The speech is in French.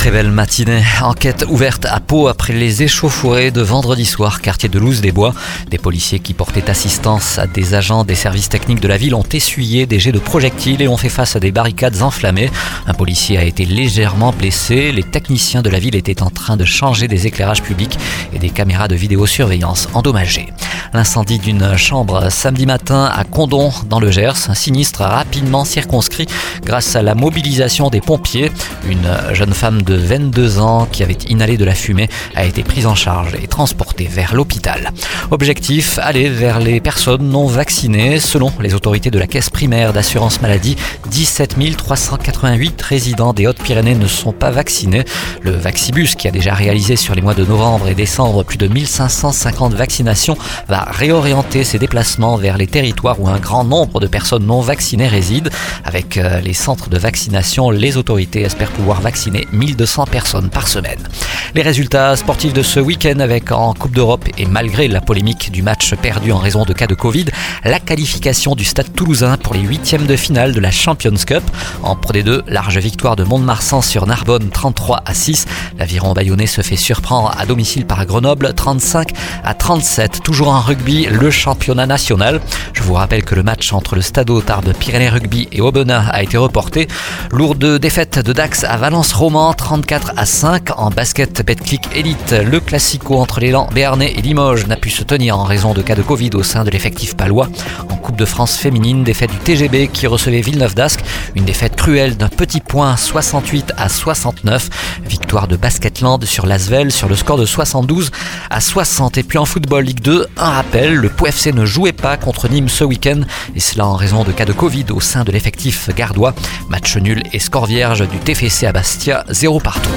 Très belle matinée. Enquête ouverte à Pau après les échauffourées de vendredi soir, quartier de Louse des Bois. Des policiers qui portaient assistance à des agents des services techniques de la ville ont essuyé des jets de projectiles et ont fait face à des barricades enflammées. Un policier a été légèrement blessé. Les techniciens de la ville étaient en train de changer des éclairages publics et des caméras de vidéosurveillance endommagées. L'incendie d'une chambre samedi matin à Condon dans le Gers, un sinistre rapidement circonscrit grâce à la mobilisation des pompiers. Une jeune femme de 22 ans qui avait inhalé de la fumée a été prise en charge et transportée vers l'hôpital. Objectif, aller vers les personnes non vaccinées. Selon les autorités de la caisse primaire d'assurance maladie, 17 388 résidents des Hautes-Pyrénées ne sont pas vaccinés. Le Vaccibus, qui a déjà réalisé sur les mois de novembre et décembre plus de 1550 vaccinations, va réorienter ses déplacements vers les territoires où un grand nombre de personnes non vaccinées résident. Avec euh, les centres de vaccination, les autorités espèrent pouvoir vacciner 1200 personnes par semaine. Les résultats sportifs de ce week-end avec en Coupe d'Europe et malgré la polémique du match perdu en raison de cas de Covid, la qualification du Stade toulousain pour les huitièmes de finale de la Champions Cup. En Pro D2, large victoire de Mont-de-Marsan sur Narbonne 33 à 6. L'aviron bayonnais se fait surprendre à domicile par Grenoble 35 à 37. Toujours en le championnat national. Je vous rappelle que le match entre le Stade Tarbes Pyrénées Rugby et Aubenas a été reporté. Lourde défaite de Dax à Valence-Roman 34 à 5 en basket Betclic Elite. Le classico entre l'élan Béarnais et Limoges n'a pu se tenir en raison de cas de Covid au sein de l'effectif palois. En Coupe de France féminine, défaite du TGB qui recevait Villeneuve d'Ascq. Une défaite cruelle d'un petit point 68 à 69. Victoire de Basketland sur l'Asvel sur le score de 72 à 60. Et puis en football Ligue 2, un rappel, le POFC ne jouait pas contre Nîmes ce week-end et cela en raison de cas de Covid au sein de l'effectif gardois. Match nul et score vierge du TFC à Bastia, 0 partout.